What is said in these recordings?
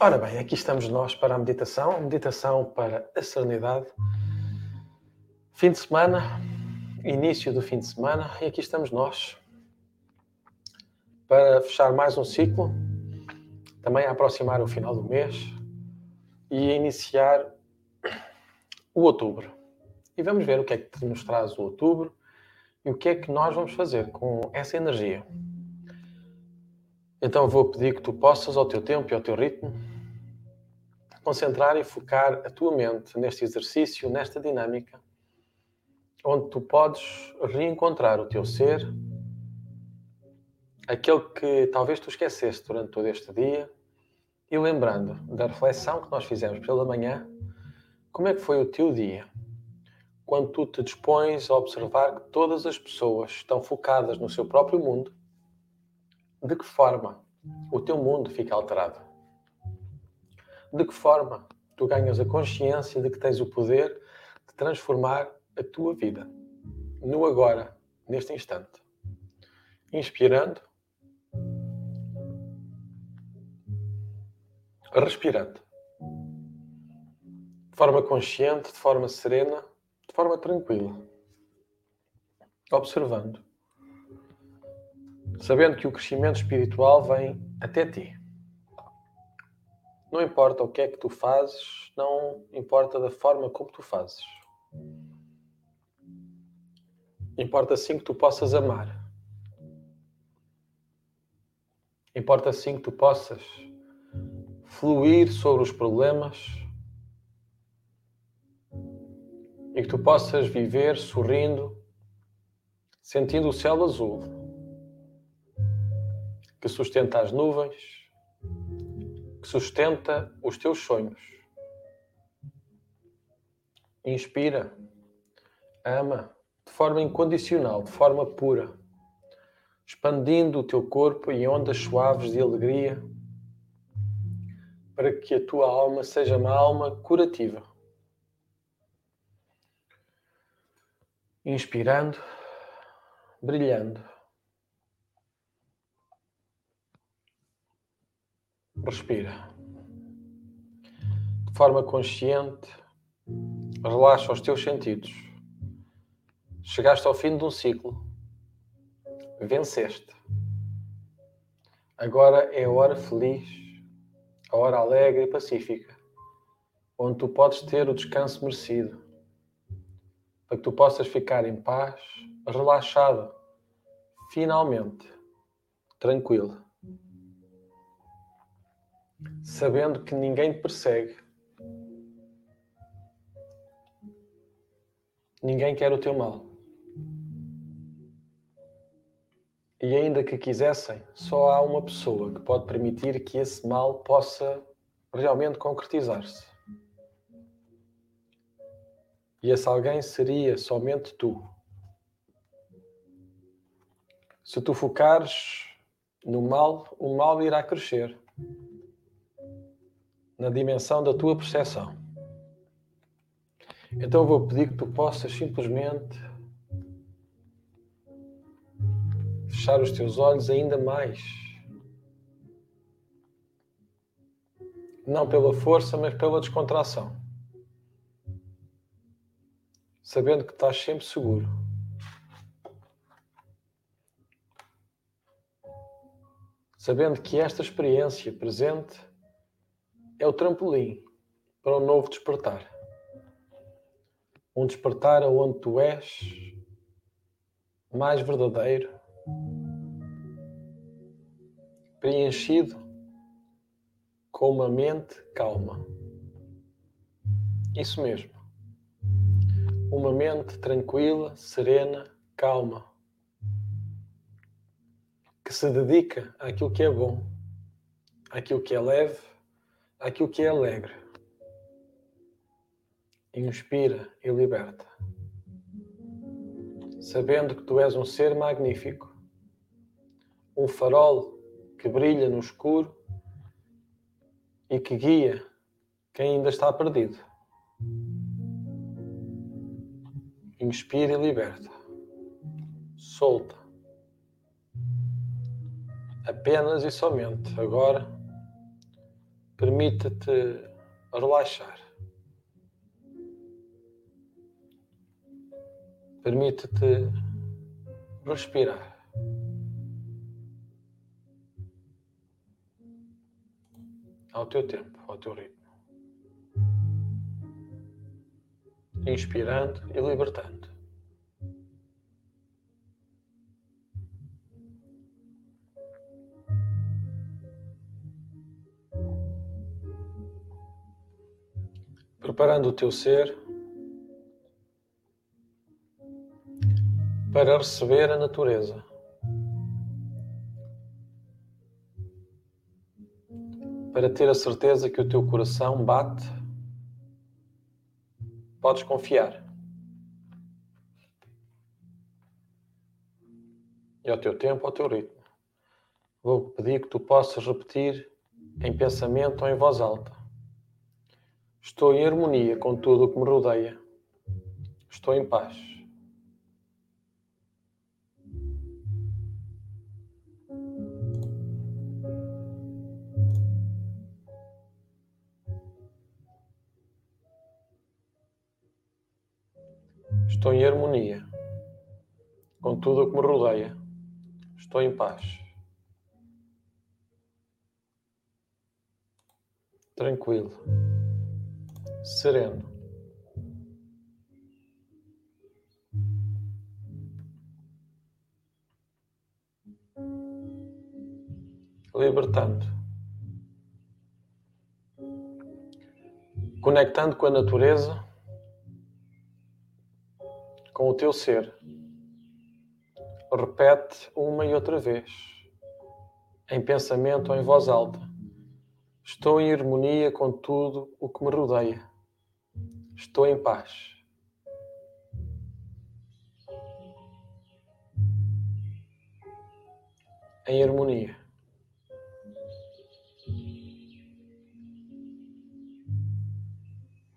Ora bem, aqui estamos nós para a meditação, meditação para a serenidade. Fim de semana, início do fim de semana, e aqui estamos nós para fechar mais um ciclo, também a aproximar o final do mês e iniciar o outubro. E vamos ver o que é que nos traz o outubro e o que é que nós vamos fazer com essa energia. Então vou pedir que tu possas, ao teu tempo e ao teu ritmo, concentrar e focar a tua mente neste exercício, nesta dinâmica, onde tu podes reencontrar o teu ser, aquele que talvez tu esqueceste durante todo este dia, e lembrando da reflexão que nós fizemos pela manhã, como é que foi o teu dia? Quando tu te dispões a observar que todas as pessoas estão focadas no seu próprio mundo de que forma o teu mundo fica alterado? De que forma tu ganhas a consciência de que tens o poder de transformar a tua vida? No agora, neste instante? Inspirando, respirando, de forma consciente, de forma serena, de forma tranquila, observando sabendo que o crescimento espiritual vem até ti. Não importa o que é que tu fazes, não importa da forma como tu fazes. Importa sim que tu possas amar. Importa sim que tu possas fluir sobre os problemas e que tu possas viver sorrindo, sentindo o céu azul que sustenta as nuvens, que sustenta os teus sonhos. Inspira, ama de forma incondicional, de forma pura, expandindo o teu corpo em ondas suaves de alegria, para que a tua alma seja uma alma curativa. Inspirando, brilhando. Respira. De forma consciente, relaxa os teus sentidos. Chegaste ao fim de um ciclo. Venceste. Agora é a hora feliz, a hora alegre e pacífica, onde tu podes ter o descanso merecido, para que tu possas ficar em paz, relaxado, finalmente, tranquilo sabendo que ninguém te persegue. Ninguém quer o teu mal. E ainda que quisessem, só há uma pessoa que pode permitir que esse mal possa realmente concretizar-se. E esse alguém seria somente tu. Se tu focares no mal, o mal irá crescer na dimensão da tua percepção. Então vou pedir que tu possas simplesmente fechar os teus olhos ainda mais. Não pela força, mas pela descontração. Sabendo que estás sempre seguro. Sabendo que esta experiência presente é o trampolim para um novo despertar. Um despertar onde tu és mais verdadeiro, preenchido com uma mente calma. Isso mesmo. Uma mente tranquila, serena, calma, que se dedica àquilo que é bom, àquilo que é leve aquilo que é alegre. Inspira e liberta. Sabendo que tu és um ser magnífico, um farol que brilha no escuro e que guia quem ainda está perdido. Inspira e liberta. Solta. Apenas e somente agora Permite-te relaxar. Permite-te respirar. Ao teu tempo, ao teu ritmo. Inspirando e libertando. Preparando o teu ser para receber a natureza. Para ter a certeza que o teu coração bate, podes confiar. E ao teu tempo, ao teu ritmo. Vou pedir que tu possas repetir em pensamento ou em voz alta. Estou em harmonia com tudo o que me rodeia. Estou em paz. Estou em harmonia com tudo o que me rodeia. Estou em paz. Tranquilo. Sereno. Libertando. Conectando com a natureza com o teu ser. Repete uma e outra vez, em pensamento ou em voz alta. Estou em harmonia com tudo o que me rodeia. Estou em paz. Em harmonia.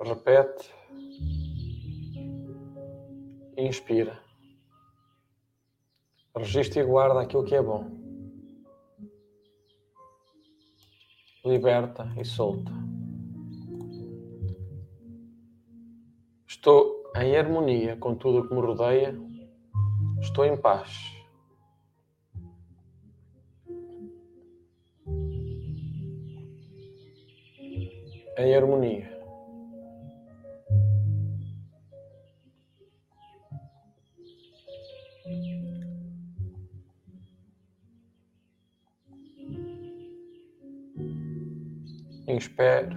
Repete inspira. Registra e guarda aquilo que é bom. Liberta e solta. Estou em harmonia com tudo o que me rodeia. Estou em paz. Em harmonia. Inspire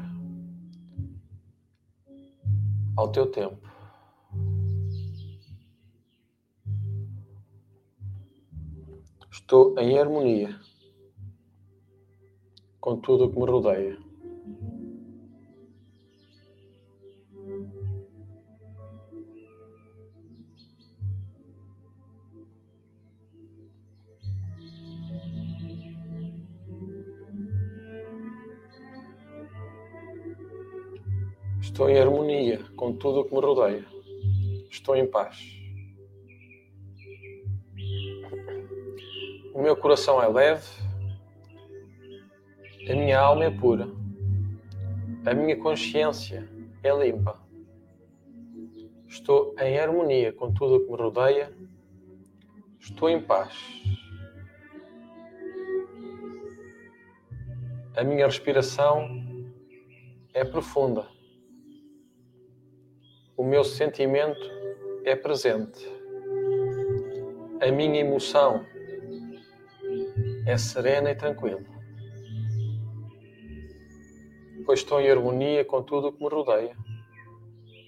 ao teu tempo. Estou em harmonia com tudo o que me rodeia. Estou em harmonia com tudo o que me rodeia. Estou em paz. O meu coração é leve. A minha alma é pura. A minha consciência é limpa. Estou em harmonia com tudo o que me rodeia. Estou em paz. A minha respiração é profunda meu sentimento é presente. A minha emoção é serena e tranquila. Pois estou em harmonia com tudo o que me rodeia.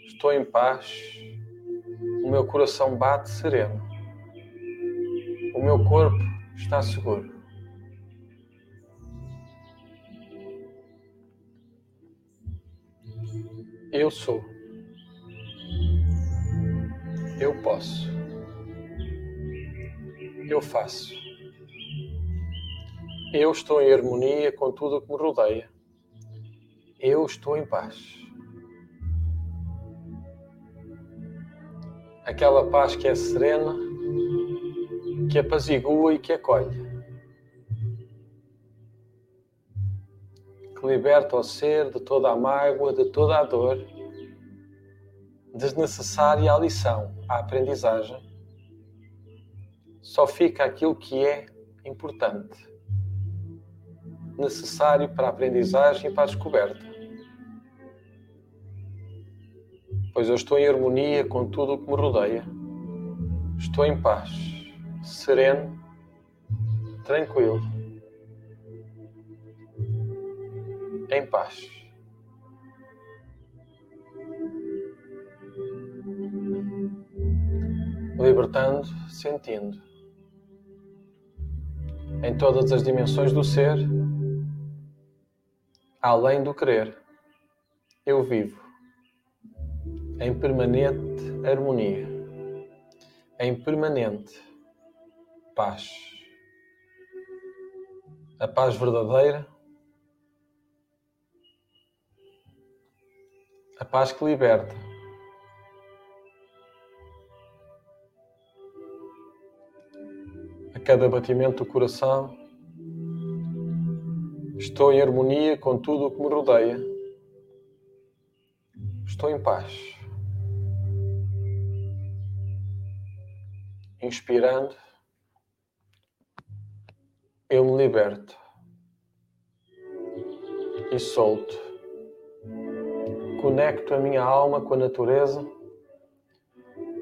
Estou em paz. O meu coração bate sereno. O meu corpo está seguro. Eu sou. Eu posso. Eu faço. Eu estou em harmonia com tudo o que me rodeia. Eu estou em paz. Aquela paz que é serena, que apazigua e que acolhe. que liberta o ser de toda a mágoa, de toda a dor, desnecessária à lição, à aprendizagem. Só fica aquilo que é importante, necessário para a aprendizagem e para a descoberta. Pois eu estou em harmonia com tudo o que me rodeia. Estou em paz, sereno, tranquilo, em paz. Libertando, sentindo em todas as dimensões do ser, além do querer, eu vivo em permanente harmonia, em permanente paz. A paz verdadeira, a paz que liberta. Cada batimento do coração, estou em harmonia com tudo o que me rodeia. Estou em paz. Inspirando, eu me liberto e solto. Conecto a minha alma com a natureza,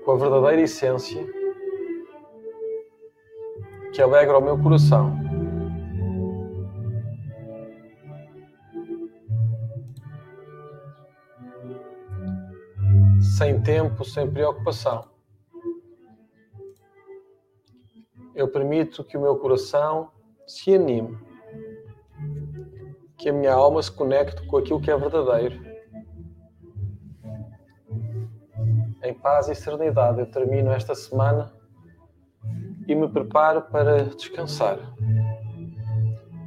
com a verdadeira essência que alegra o meu coração. Sem tempo, sem preocupação. Eu permito que o meu coração se anime, que a minha alma se conecte com aquilo que é verdadeiro. Em paz e serenidade, eu termino esta semana e me preparo para descansar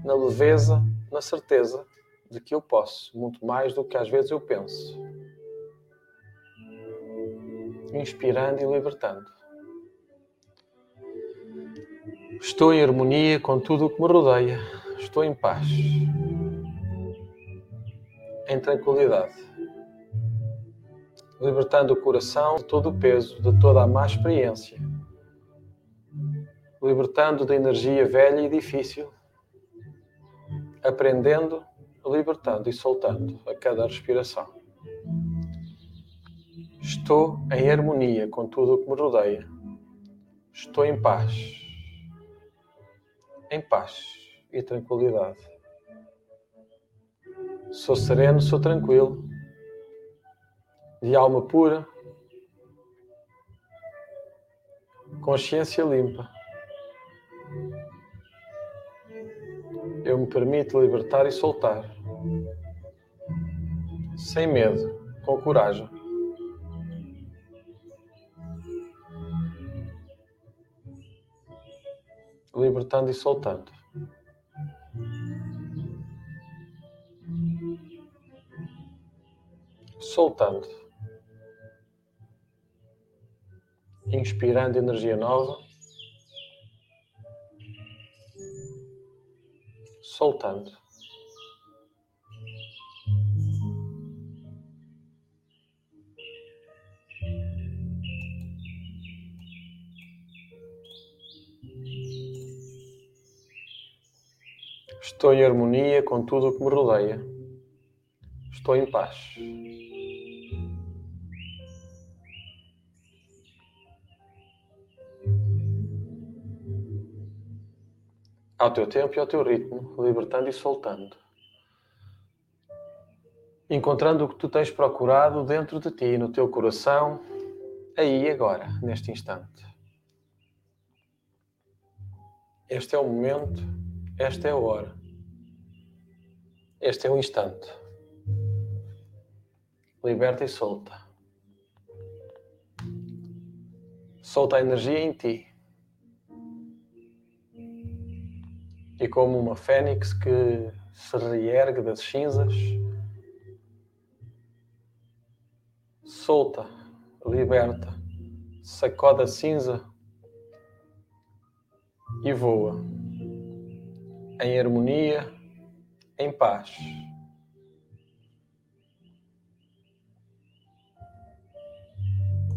na leveza, na certeza de que eu posso muito mais do que às vezes eu penso. Inspirando e libertando. Estou em harmonia com tudo o que me rodeia. Estou em paz. Em tranquilidade. Libertando o coração de todo o peso, de toda a má experiência libertando da energia velha e difícil, aprendendo, libertando e soltando a cada respiração. Estou em harmonia com tudo o que me rodeia. Estou em paz. Em paz e tranquilidade. Sou sereno, sou tranquilo, de alma pura, consciência limpa. Eu me permito libertar e soltar, sem medo, com coragem. Libertando e soltando. Soltando. Inspirando energia nova. Soltando. Estou em harmonia com tudo o que me rodeia. Estou em paz. Ao teu tempo e ao teu ritmo, libertando e soltando. Encontrando o que tu tens procurado dentro de ti, no teu coração, aí e agora, neste instante. Este é o momento, esta é a hora. Este é o instante. Liberta e solta. Solta a energia em ti e como uma fênix que se reergue das cinzas, solta, liberta, sacode a cinza e voa em harmonia, em paz.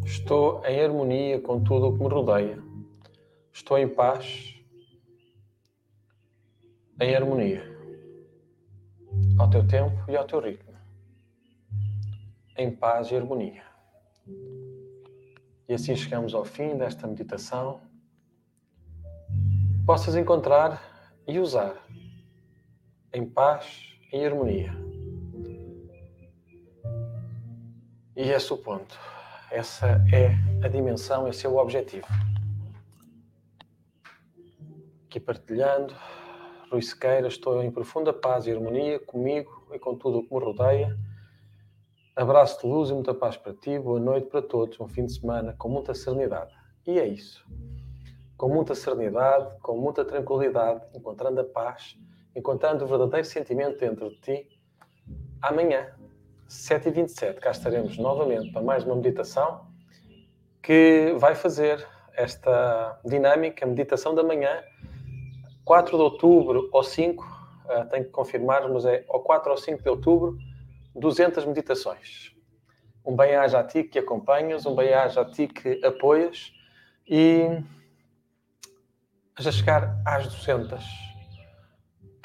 Estou em harmonia com tudo o que me rodeia. Estou em paz em harmonia, ao teu tempo e ao teu ritmo. Em paz e harmonia. E assim chegamos ao fim desta meditação. Possas encontrar e usar em paz e harmonia. E esse é o ponto. Essa é a dimensão, esse é o objetivo. Aqui partilhando, Rui Sequeira, estou em profunda paz e harmonia comigo e com tudo o que me rodeia. Abraço de luz e muita paz para ti, boa noite para todos, um fim de semana com muita serenidade. E é isso. Com muita serenidade, com muita tranquilidade, encontrando a paz, encontrando o verdadeiro sentimento dentro de ti. Amanhã, 7h27, cá estaremos novamente para mais uma meditação que vai fazer esta dinâmica, meditação da manhã, 4 de outubro ou 5, uh, tenho que confirmar, mas é ou 4 ou 5 de outubro, 200 meditações. Um bem-aja a ti que acompanhas, um bem-aja a ti que apoias e a chegar às 200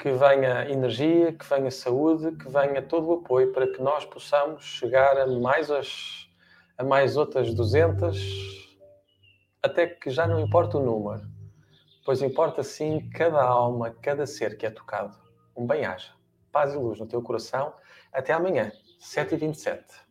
que venha energia, que venha saúde, que venha todo o apoio para que nós possamos chegar a mais, as, a mais outras 200, até que já não importa o número, pois importa sim cada alma, cada ser que é tocado. Um bem-aja, paz e luz no teu coração. Até amanhã, 7h27.